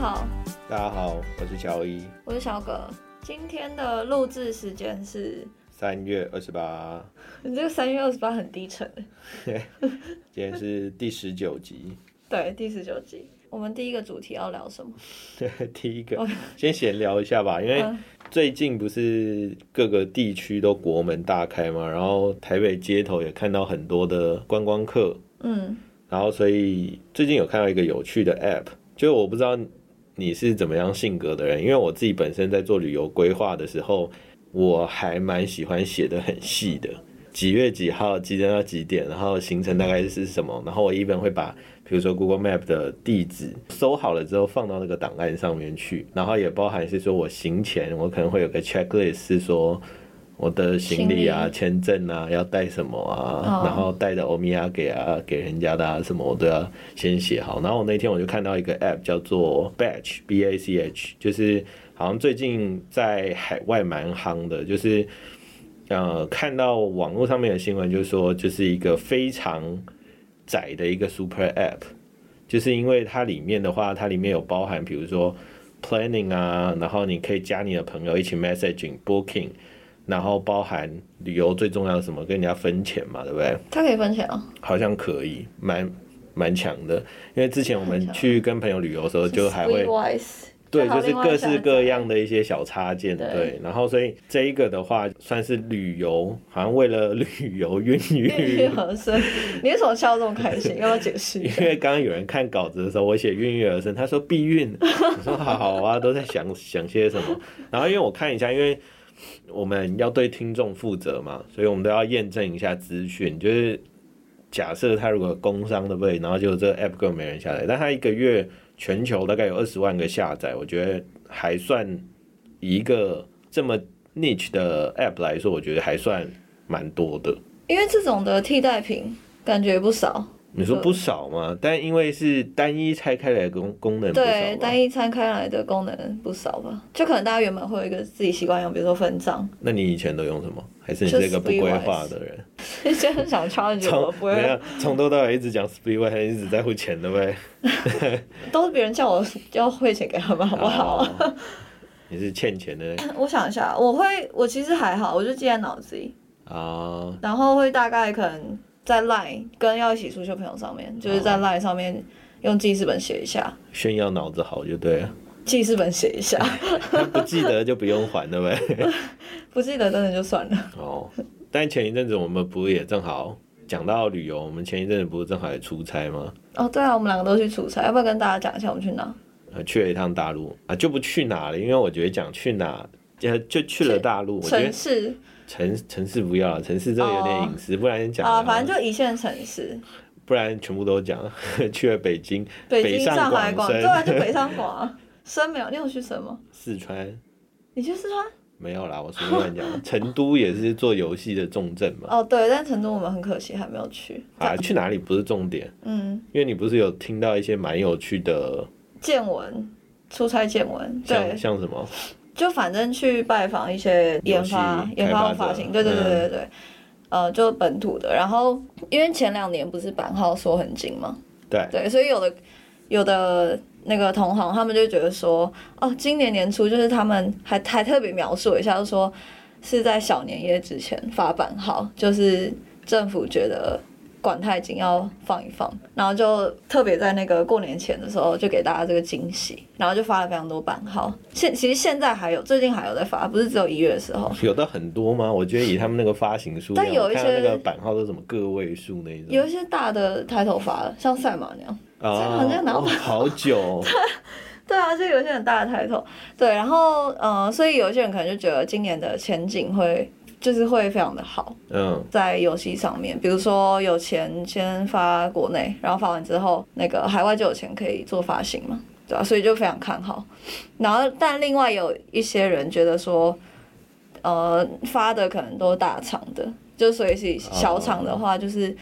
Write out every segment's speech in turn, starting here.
好，大家好，我是乔伊。我是小葛。今天的录制时间是三月二十八，你这个三月二十八很低沉。今天是第十九集。对，第十九集。我们第一个主题要聊什么？对第一个先闲聊一下吧，因为最近不是各个地区都国门大开嘛，然后台北街头也看到很多的观光客，嗯，然后所以最近有看到一个有趣的 App，就是我不知道你是怎么样性格的人，因为我自己本身在做旅游规划的时候，我还蛮喜欢写的很细的，几月几号几点到几点，然后行程大概是什么，然后我一般会把。比如说 Google Map 的地址搜好了之后放到那个档案上面去，然后也包含是说我行前我可能会有个 checklist，是说我的行李啊、签证啊要带什么啊，然后带的欧米亚给啊给人家的啊什么我都要先写好。然后我那天我就看到一个 app 叫做 Batch B A C H，就是好像最近在海外蛮夯的，就是呃看到网络上面的新闻，就是说就是一个非常。窄的一个 super app，就是因为它里面的话，它里面有包含，比如说 planning 啊，然后你可以加你的朋友一起 messaging booking，然后包含旅游最重要的什么，跟人家分钱嘛，对不对？他可以分钱哦？好像可以，蛮蛮强的。因为之前我们去跟朋友旅游的时候，就还会。对，就是各式各样的一些小插件，对，然后所以这一个的话算是旅游，好像为了旅游孕育。孕育而生，你为什么笑这么开心？要不要解释？因为刚刚有人看稿子的时候，我写孕育而生，他说避孕，我说好好啊，都在想想些什么。然后因为我看一下，因为我们要对听众负责嘛，所以我们都要验证一下资讯。就是假设他如果工伤的对？然后就这个 app 根本没人下载，但他一个月。全球大概有二十万个下载，我觉得还算一个这么 niche 的 app 来说，我觉得还算蛮多的。因为这种的替代品感觉不少。你说不少嘛？但因为是单一拆开来的功功能，对，单一拆开来的功能不少吧？就可能大家原本会有一个自己习惯用，比如说分账。那你以前都用什么？还是你是一个不规划的人？现在想 challenge 我，不会。从头到尾一直讲 Spreeway，一直在乎钱的呗。都是别人叫我要汇钱给他们，好不好？你是欠钱的。我想一下，我会，我其实还好，我就记在脑子里啊。然后会大概可能。在 Line 跟要一起出去的朋友上面，就是在 Line 上面用记事本写一下，炫耀脑子好就对了。记事本写一下，不记得就不用还对不对？不记得真的就算了。哦，但前一阵子我们不也正好讲到旅游，我们前一阵子不是正好也出差吗？哦，对啊，我们两个都去出差，要不要跟大家讲一下我们去哪？呃，去了一趟大陆啊，就不去哪了，因为我觉得讲去哪，就就去了大陆，城市。城城市不要了，城市真的有点隐私，不然讲啊，反正就一线城市，不然全部都讲 去了北京，北京、上海、广对啊，就北上 广深没有，你有去什么？四川，你去四川？没有啦，我随便讲。成都也是做游戏的重镇嘛。哦，对，但成都我们很可惜还没有去。啊，去哪里不是重点？嗯，因为你不是有听到一些蛮有趣的见闻，出差见闻，对，像什么？就反正去拜访一些研发、研发发行，对对对对对，呃，就本土的。然后因为前两年不是版号缩很紧嘛，对对，所以有的有的那个同行他们就觉得说，哦，今年年初就是他们还还特别描述一下，就说是在小年夜之前发版号，就是政府觉得。管太紧，要放一放，然后就特别在那个过年前的时候，就给大家这个惊喜，然后就发了非常多版号。现其实现在还有，最近还有在发，不是只有一月的时候。有的很多吗？我觉得以他们那个发行数，但有一些那个版号都什么个位数那种。有一些大的抬头发了，像赛马那样，啊，拿到好久。对啊，就有些很大的抬头，对，然后呃，所以有些人可能就觉得今年的前景会。就是会非常的好，嗯，在游戏上面，比如说有钱先发国内，然后发完之后，那个海外就有钱可以做发行嘛，对吧？所以就非常看好。然后，但另外有一些人觉得说，呃，发的可能都大厂的，就所以是小厂的话，就是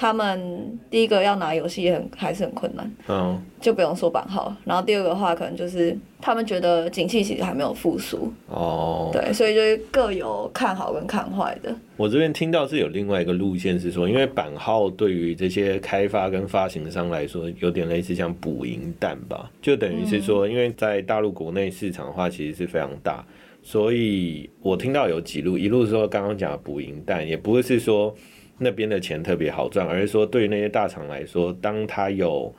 他们第一个要拿游戏也很还是很困难，嗯，就不用说版号。然后第二个的话，可能就是他们觉得景气其实还没有复苏，哦，对，所以就是各有看好跟看坏的。我这边听到是有另外一个路线是说，因为版号对于这些开发跟发行商来说，有点类似像捕蝇蛋吧，就等于是说，因为在大陆国内市场的话，其实是非常大，所以我听到有几路，一路说刚刚讲的捕蝇蛋，也不会是说那边的钱特别好赚，而是说对于那些大厂来说，当它有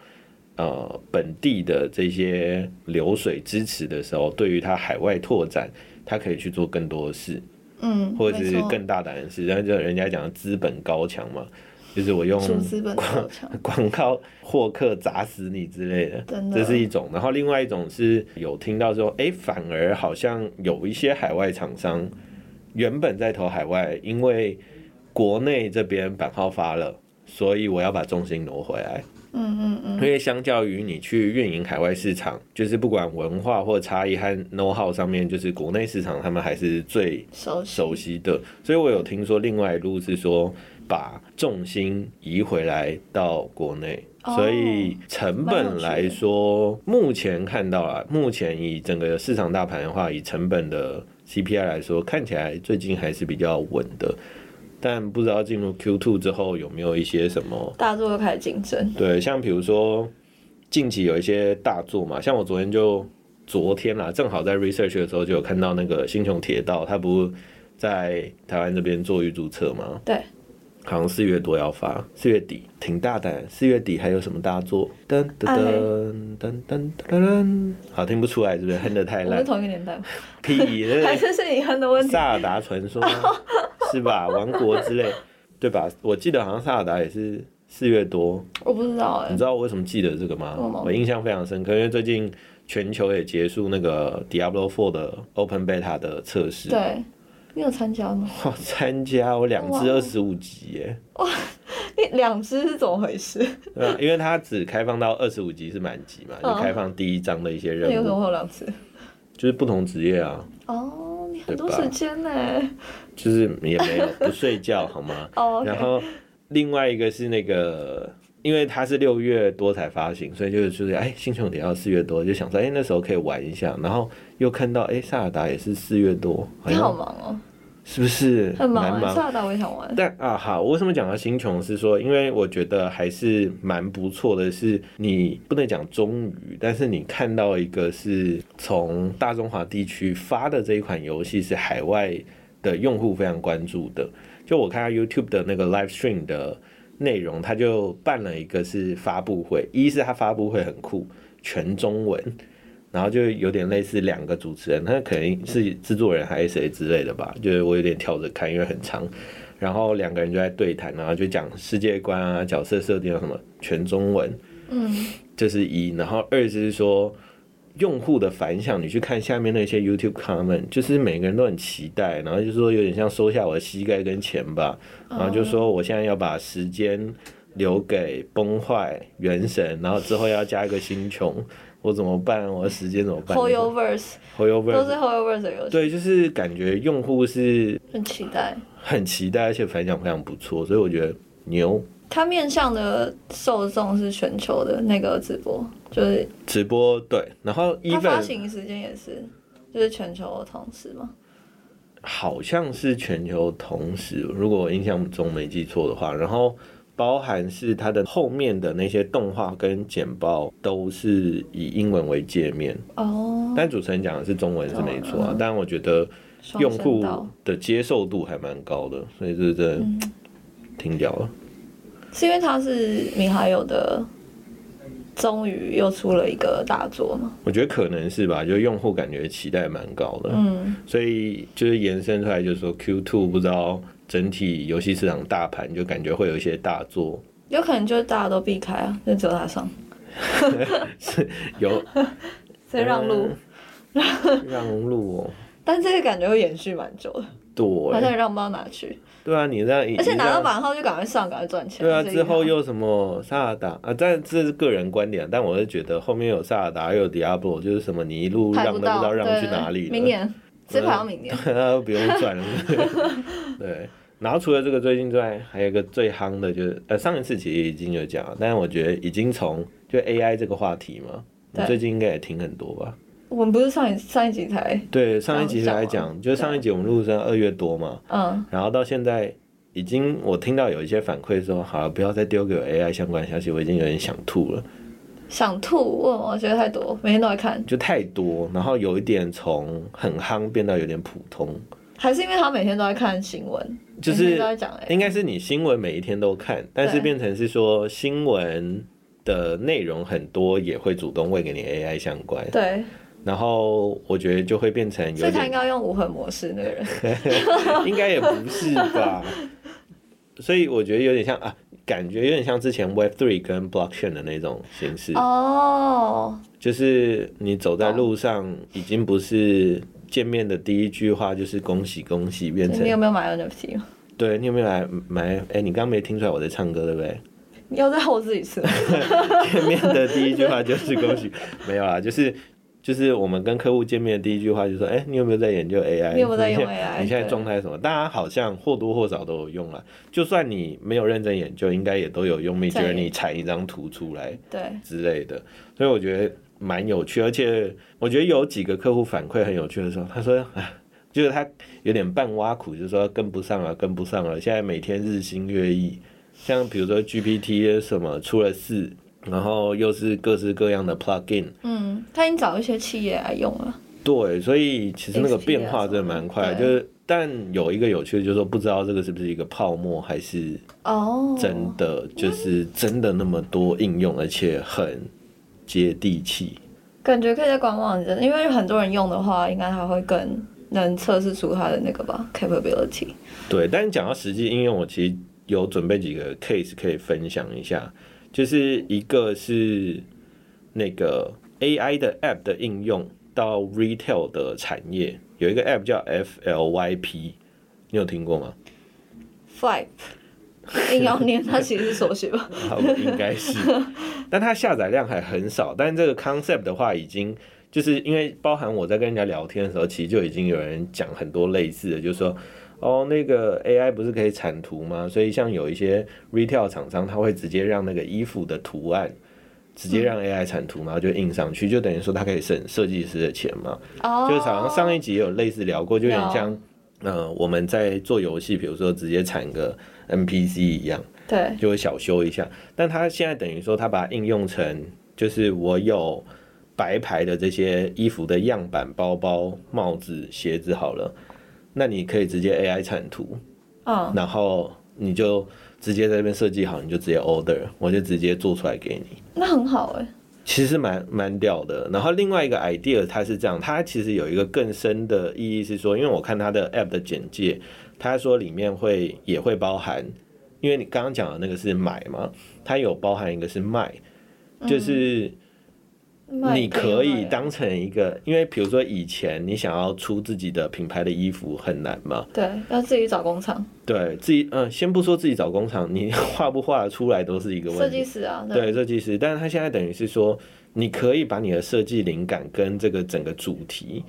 呃本地的这些流水支持的时候，对于它海外拓展，它可以去做更多的事。嗯，或者是更大胆的事，然后就人家讲的资本高强嘛，就是我用出资本高强，广告获客砸死你之类的，的这是一种。然后另外一种是有听到说，哎，反而好像有一些海外厂商原本在投海外，因为国内这边版号发了，所以我要把重心挪回来。嗯嗯嗯，因为相较于你去运营海外市场，就是不管文化或差异和 know how 上面，就是国内市场他们还是最熟悉。熟悉的，所以我有听说另外一路是说把重心移回来到国内，哦所以成本来说，目前看到啊，目前以整个市场大盘的话，以成本的 CPI 来说，看起来最近还是比较稳的，但不知道进入 Q two 之后有没有一些什么大作又开始竞争，对，像比如说近期有一些大作嘛，像我昨天就昨天啦，正好在 research 的时候就有看到那个星穹铁道，它不是在台湾这边做预注册吗？对，好像四月多要发，四月底挺大胆。四月底还有什么大作？噔噔噔噔噔噔噔，好听不出来是不是？哼的太烂我们是，同一个年代吗，屁！还是是你哼的问题？萨尔达传说 是吧？王国之类，对吧？我记得好像萨尔达也是四月多，我不知道哎你知，道我为什么记得这个吗？我印象非常深刻，因为最近全球也结束那个 Diablo Four 的 Open Beta 的测试。，对，你有参加吗？我参加我两只二十五级耶，哇你两只是怎么回事？对啊，因为它只开放到二十五级是满级嘛，就嗯开放第一章的一些那你为什么两次？就是不同职业啊，哦，你很多时间呢。就是也没有不睡觉好吗？哦然后另外一个是那个，因为它是六月多才发行，所以就是就是哎，新穹铁道四月多，就想说哎那时候可以玩一下，然后又看到哎萨尔达也是四月多，好你好忙哦，是不是很忙？萨尔达我也想玩。但啊好，我为什么讲到星穹是说，因为我觉得还是蛮不错的是，你不能讲终于，但是你看到一个是从大中华地区发的这一款游戏是海外的用户非常关注的。就我看到 YouTube 的那个 live stream 的内容，他就办了一个是发布会，一是他发布会很酷，全中文。然后就有点类似两个主持人，他可能是制作人还是谁之类的吧，就是我有点跳着看，因为很长。然后两个人就在对谈，然后就讲世界观啊、角色设定啊什么，全中文，嗯，这是一。然后二就是说用户的反响，你去看下面那些 YouTube comment，就是每个人都很期待，然后就说有点像收下我的膝盖跟钱吧，然后就说我现在要把时间留给崩坏原神，然后之后要加一个星穹，我怎么办？我的时间怎么办 h o y o Verse 都是 Hoyoverse h o y o Verse 的游戏，对，就是感觉用户是很期待。很期待，而且反响非常不错，所以我觉得牛。它面向的受众是全球的那个直播，就是直播对，然后它发行时间也是，就是全球的同时嘛。好像是全球同时，如果我印象中没记错的话，然后包含是它的后面的那些动画跟简报都是以英文为界面，哦，但主持人讲的是中文是没错啊嗯，但我觉得用户的接受度还蛮高的，所以这真的嗯。挺屌的。是因为它是米哈游的，终于又出了一个大作吗。我觉得可能是吧，就用户感觉期待蛮高的，嗯，所以就是延伸出来，就是说 Q two 不知道整体游戏市场大盘就感觉会有一些大作，有可能就是大家都避开啊，就只有他上，有所以让路。让路哦。但这个感觉会延续蛮久的，好像对，也让不到哪去，对啊，你这样，而且拿到版号就赶快上，赶快赚钱。对啊，之后又什么萨尔达啊？但这是个人观点，但我是觉得后面有萨尔达，又有 Diablo，就是什么你一路让都不知道让去哪里了，明年直接排到明年。那不用赚了。对，然后除了这个最近之外，还有一个最夯的，就是呃上一次其实已经有讲了，但是我觉得已经从就 AI 这个话题嘛，你最近应该也听很多吧？我们不是上一上一集才，对，上一集来刚讲，就是上一集我们录是二月多嘛，嗯，然后到现在已经我听到有一些反馈说，好了，不要再丢给我 AI 相关的消息，我已经有点想吐了，想吐，问我觉得太多，每天都在看，就太多，然后有一点从很夯变到有点普通，还是因为他每天都在看新闻，就是应该是你新闻每一天都看，但是对。变成是说新闻的内容很多也会主动喂给你 AI 相关，对，然后我觉得就会变成有点，所以他应该用无痕模式那个人，应该也不是吧？所以我觉得有点像啊，感觉有点像之前 Web Three 跟 Blockchain 的那种形式，哦，就是你走在路上已经不是见面的第一句话就是恭喜恭喜，变成你有没有买 NFT 吗？对你有没有买买？哎、你刚没听出来我在唱歌对不对？你要再吼自己次，见面的第一句话就是恭喜，没有啊，就是就是我们跟客户见面的第一句话就说，哎、你有没有在研究 AI？你有没有在用现 AI 你现在状态是什么？大家好像或多或少都有用了，就算你没有认真研究，应该也都有用 Mid 在 Journey 产一张图出来对，之类的，所以我觉得蛮有趣，而且我觉得有几个客户反馈很有趣的时候，他说，哎。就是他有点半挖苦，就是说跟不上了，跟不上了。现在每天日新月异，像比如说 GPT 什么出了事，然后又是各式各样的 plugin，嗯，他已经找一些企业来用了，对，所以其实那个变化真的蛮快就是，但有一个有趣的，就是说不知道这个是不是一个泡沫，还是哦，真的，就是真的那么多应用，而且很接地气。感觉可以在观望一阵，因为很多人用的话，应该还会更能测试出它的那个吧 capability。对，但是讲到实际应用，我其实有准备几个 case 可以分享一下，就是一个是那个 AI 的 app 的应用到 retail 的产业，有一个 app 叫 FLYP，你有听过吗？Flipe，硬要念，它其实是缩写吧？好，应该是，但它下载量还很少。但这个 concept 的话，已经就是因为包含我在跟人家聊天的时候，其实就已经有人讲很多类似的，就是说，哦，那个 AI 不是可以产图吗？所以像有一些 retail 厂商，他会直接让那个衣服的图案。直接让 AI 产图，然后就印上去，就等于说它可以省设计师的钱嘛。哦，就是好像上一集也有类似聊过，就有点像，呃，我们在做游戏，比如说直接产个 NPC 一样。对，就会小修一下。但它现在等于说，它把它应用成，就是我有白牌的这些衣服的样板、包包、帽子、鞋子好了，那你可以直接 AI 产图，嗯，然后你就直接在这边设计好，你就直接 order，我就直接做出来给你。那很好哎。其实蛮蛮屌的。然后另外一个 idea 它是这样，它其实有一个更深的意义是说，因为我看它的 app 的简介，它说里面会也会包含，因为你刚刚讲的那个是买嘛，它有包含一个是卖，就是你可以当成一个，因为比如说以前你想要出自己的品牌的衣服很难嘛，对，要自己找工厂，对自己，嗯、先不说自己找工厂，你 画不画得出来都是一个问题。设计师啊，对设计师，但是他现在等于是说，你可以把你的设计灵感跟这个整个主题，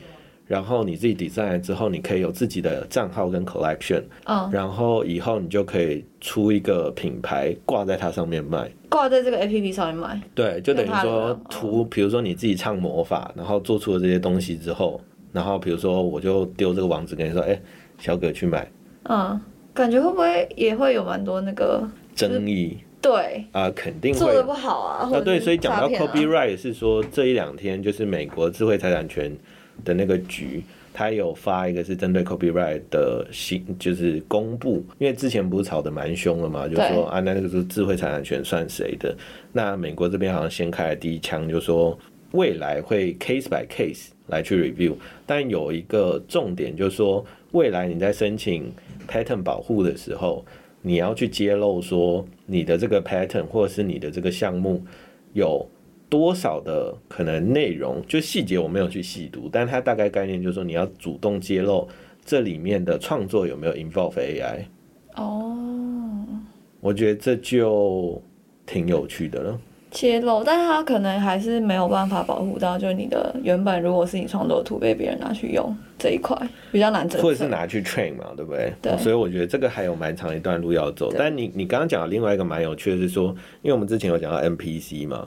然后你自己 design 之后，你可以有自己的账号跟 collection，嗯，然后以后你就可以出一个品牌挂在它上面卖。挂在这个 A P P 上面卖，对，就等于说哦图，比如说你自己唱魔法，然后做出了这些东西之后，然后比如说我就丢这个网址跟你说，哎、小葛去买，嗯，感觉会不会也会有蛮多那个争议。对。啊、肯定会。做的不好啊？或啊，对，所以讲到 copyright 是说这一两天就是美国智慧财产权的那个局，他有发一个是针对 copyright 的新，就是公布，因为之前不是吵得蛮凶的嘛，就说啊，那那个是智慧财产权算谁的？那美国这边好像先开了第一枪，就说未来会 case by case 来去 review，但有一个重点就是说，未来你在申请 patent 保护的时候，你要去揭露说你的这个 patent 或者是你的这个项目有多少的可能内容，就细节我没有去细读，但它大概概念就是说你要主动揭露这里面的创作有没有 involve AI，哦，我觉得这就挺有趣的了。揭露，但是它可能还是没有办法保护到，就是你的原本如果是你创作的图被别人拿去用这一块，比较难整。或者是拿去 train 嘛，对不对？对所以我觉得这个还有蛮长一段路要走。但你你刚刚讲的另外一个蛮有趣的是说，因为我们之前有讲到 NPC 嘛，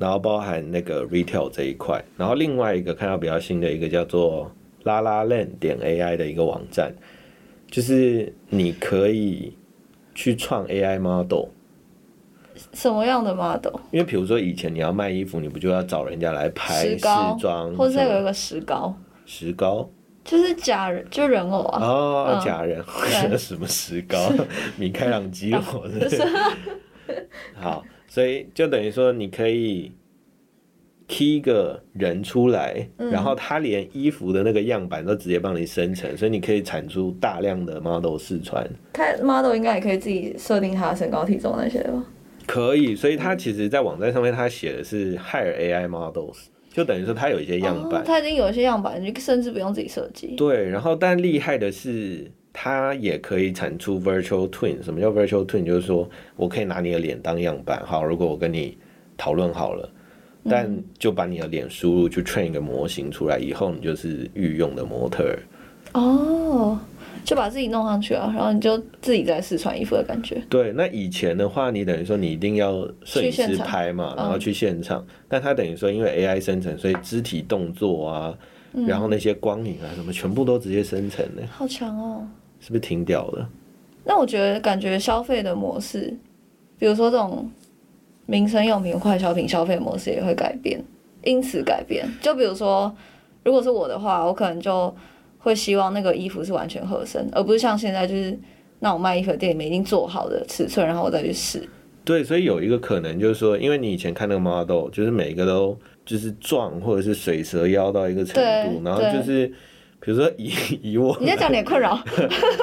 然后包含那个 retail 这一块，然后另外一个看到比较新的一个叫做拉拉链点 AI 的一个网站，就是你可以去创 AI model。什么样的 model？因为比如说以前你要卖衣服，你不就要找人家来拍试石膏装，或者有一个石膏，石膏就是假人，就人偶啊。哦，嗯假人，对 什么石膏，米开朗基 罗的？好，所以就等于说你可以 key 一个人出来，嗯然后他连衣服的那个样板都直接帮你生成，所以你可以产出大量的 model 试穿。他 model 应该也可以自己设定他的身高体重那些吧？可以，所以他其实，在网站上面他写的是 hire AI models，就等于说他有一些样板哦，，他已经有一些样板，你甚至不用自己设计。对，然后但厉害的是，它也可以产出 virtual twin。什么叫 virtual twin？就是说我可以拿你的脸当样板，好，如果我跟你讨论好了，但就把你的脸输入去 train 一个模型出来，以后你就是御用的模特儿。哦，就把自己弄上去啊，然后你就自己在试穿衣服的感觉。对，那以前的话，你等于说你一定要摄影师拍嘛，嗯然后去现场，但它等于说因为 AI 生成，所以肢体动作啊，嗯然后那些光影啊什么，全部都直接生成的，好强哦！是不是挺屌的？那我觉得感觉消费的模式，比如说这种民生用品、快消品消费模式也会改变，因此改变。就比如说，如果是我的话，我可能就会希望那个衣服是完全合身，而不是像现在就是那种卖衣服的店里面已经做好的尺寸，然后我再去试。对，所以有一个可能就是说，因为你以前看那个 model，就是每一个都就是壮或者是水蛇腰到一个程度，然后就是比如说以 以我你在讲点困扰，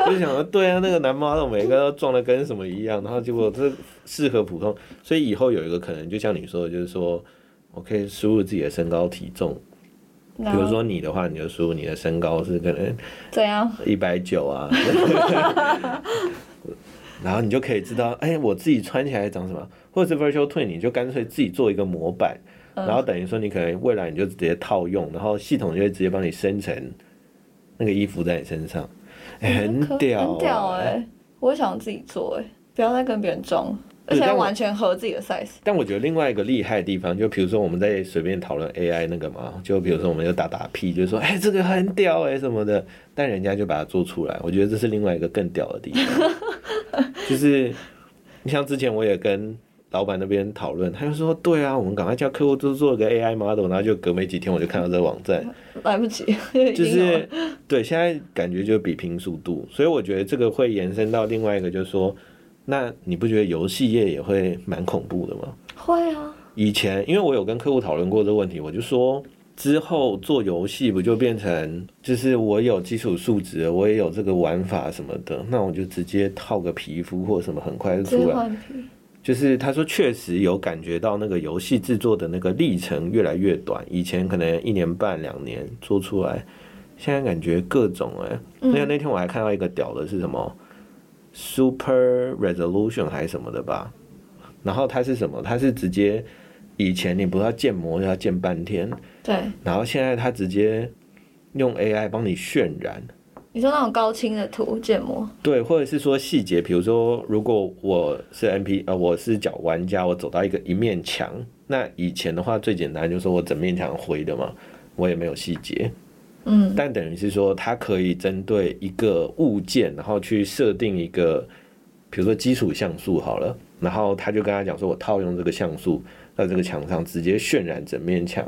就想说，对啊，那个男 model 每个都壮的跟什么一样，然后结果这适合普通，所以以后有一个可能，就像你说的，就是说我可以输入自己的身高体重，比如说你的话，你就输入你的身高是可能对啊？一百九啊，然后你就可以知道，哎、我自己穿起来长什么，或者是 virtual twin，你就干脆自己做一个模板，然后等于说你可能未来你就直接套用，然后系统就会直接帮你生成那个衣服在你身上，哎、很可屌、很屌哎、我想自己做哎、不要再跟别人装，而且要完全合自己的 size。但我觉得另外一个厉害的地方，就比如说我们在随便讨论 AI 那个嘛，就比如说我们就打打屁，就说哎、这个很屌哎、什么的，但人家就把它做出来，我觉得这是另外一个更屌的地方，就是你像之前我也跟老板那边讨论，他就说对啊，我们赶快叫客户都做个 AI model，然后就隔没几天我就看到这个网站，来不及，就是对现在感觉就比拼速度，所以我觉得这个会延伸到另外一个，就是说，那你不觉得游戏业也会蛮恐怖的吗？会啊，以前因为我有跟客户讨论过这个问题，我就说之后做游戏不就变成就是我有基础数值，我也有这个玩法什么的，那我就直接套个皮肤或什么，很快就出来。就是他说确实有感觉到那个游戏制作的那个历程越来越短，以前可能一年半两年做出来，现在感觉各种哎、嗯那、那天我还看到一个屌的是什么 Super Resolution 还是什么的吧，然后它是什么？它是直接以前你不是要建模要建半天，对，然后现在它直接用 AI 帮你渲染。你说那种高清的图建模，对，或者是说细节，比如说，如果我是 MP 呃，我是角玩家，我走到一个一面墙，那以前的话最简单就是我整面墙灰的嘛，我也没有细节，嗯，但等于是说它可以针对一个物件，然后去设定一个，比如说基础像素好了，然后他就跟他讲说，我套用这个像素在这个墙上直接渲染整面墙，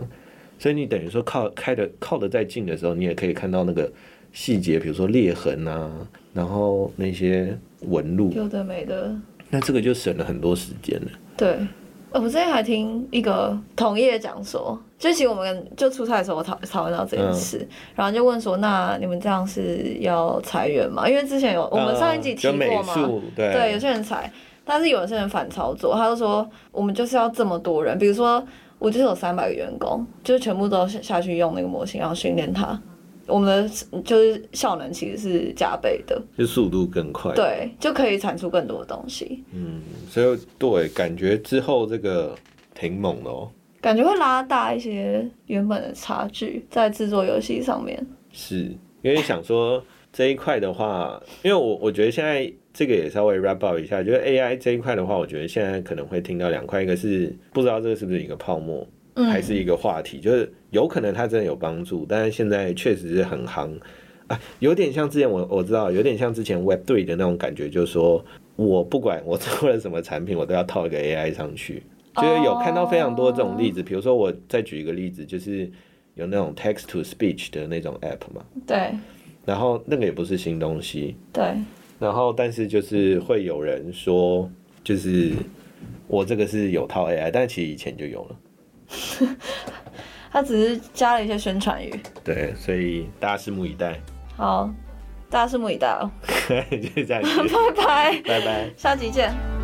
所以你等于说靠开的靠得再近的时候，你也可以看到那个细节，比如说裂痕啊，然后那些纹路，有的没的，那这个就省了很多时间了。对。呃我之前还听一个同业讲说，就其实我们就出差的时候，我讨讨论到这件事，然后就问说，那你们这样是要裁员吗？因为之前有我们上一集提过嘛，术，对。对，有些人裁，但是有些人反操作，他就说我们就是要这么多人，比如说我就是有三百个员工，就是全部都下下去用那个模型，然后训练它，我们的就是效能其实是加倍的，就速度更快。对，就可以产出更多的东西。嗯，所以对，感觉之后这个挺猛的哦。感觉会拉大一些原本的差距在制作游戏上面。是因为想说这一块的话，因为我我觉得现在这个也稍微 wrap up 一下，就是 AI 这一块的话，我觉得现在可能会听到两块，一个是不知道这个是不是一个泡沫，还是一个话题，就是有可能它真的有帮助，但是现在确实是很夯啊，有点像之前我我知道，有点像之前 Web 3的那种感觉，就是说我不管我做了什么产品，我都要套一个 AI 上去。就是有看到非常多这种例子，比如说我再举一个例子，就是有那种 text to speech 的那种 app 嘛。对。然后那个也不是新东西。对。然后，但是就是会有人说，就是我这个是有套 AI，但其实以前就有了。他只是加了一些宣传语。对，所以大家拭目以待。好，大家拭目以待哦。就是这样。拜拜。拜拜。下集见。